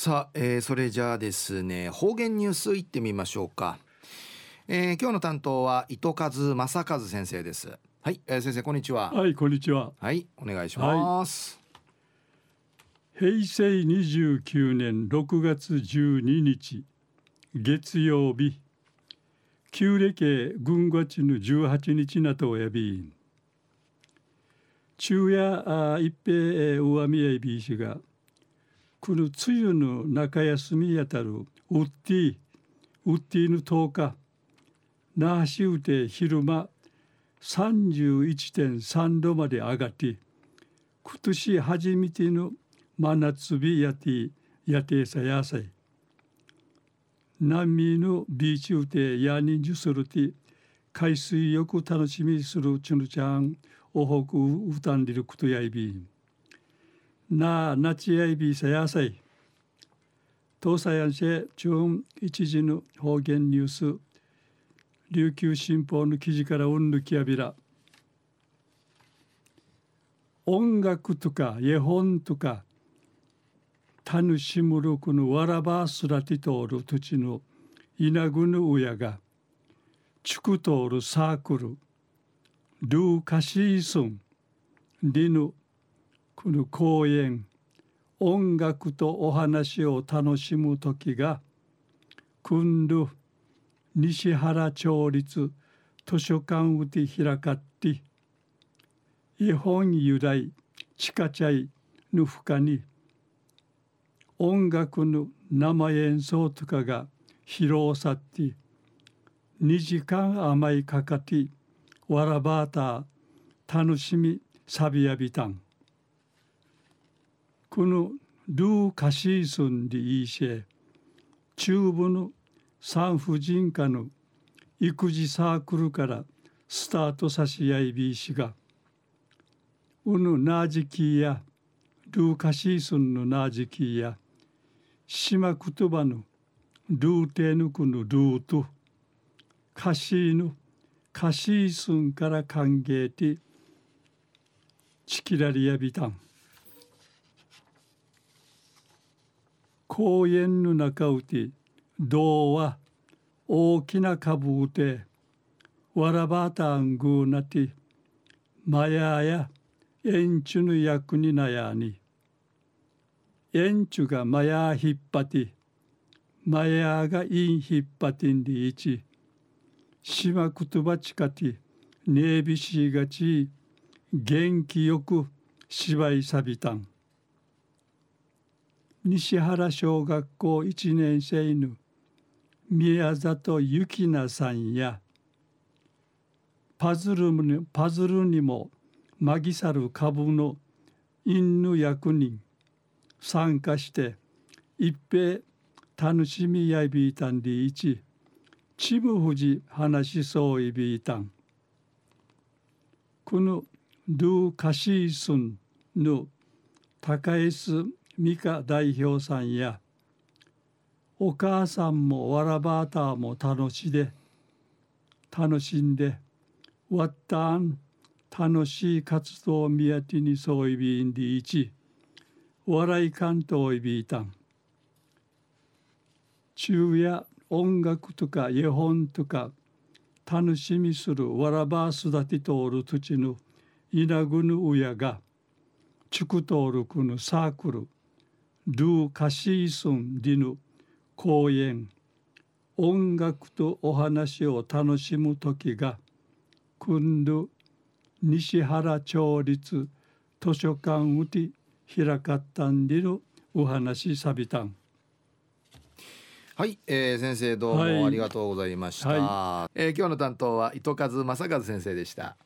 さあ、えー、それじゃあですね方言ニュースいってみましょうか、えー、今日の担当は糸数正和先生です。はい、えー、先生こんにちは。はいこんにちは。はいお願いします、はい、平成29年6月12日月曜日旧暦軍月の18日なとやび。ん昼夜一平上宮びしがこの梅雨の中休みやたるウッディウッディの10日那覇市うて昼間31.3度まで上がって今年初めての真夏日やてやてさやさい。波のビーチうてやにじゅするて海水浴楽しみするちゅぬちゃんおほくうたんでることやいびん。ななちやいびさやさい東西安市中一時の方言ニュース琉球新報の記事からうんぬきやびら音楽とか絵本とか楽しむるこのわらばすらて通る土地の稲ぐぬ親がちく通るサークルルーカシーソンリヌこの公園音楽とお話を楽しむ時が君る。西原町立図書館うて開かって絵本由来地下茶いの深に。音楽の生演奏とかが披露さって2時間甘いかかってわらばた楽しみさびやびたん。のルーカシースンでいいし中部の産婦人科の育児サークルからスタートさしやいびいしが。うぬなじきやルーカシースンのなじきや島言葉のルーテヌクのルートカシーヌカシースンから歓迎てチキラリヤビタン。公園の中うて銅は大きな株うてわらばたんぐうなてまやや円柱の役になやに。円柱がまやひっぱてまやがいんひっぱてんでいち島言葉ちかてねえびしがち元気よく芝居さびたん。西原小学校1年生の宮里幸奈さんやパズルにパズルにもまぎさる株の犬役人参加して一平楽しみやびいたんでいちちむふじ話しそういびいたん。このルーカシースンの高江ス美香代表さんやお母さんもわらばーたーも楽しで楽しんでわったん楽しい活動を見当てにそういびんでいち笑い関東いびいたん。昼夜音楽とか絵本とか楽しみするわらば育て通る土地の稲ぐぬ親が地区登録のサークル。ルーカシースンディヌ公演音楽とお話を楽しむ時が今度西原町立図書館うて開かったんでのお話さびたん。はい、えー、先生どうもありがとうございました、はい。はい、えー、今日の担当は糸数正和先生でした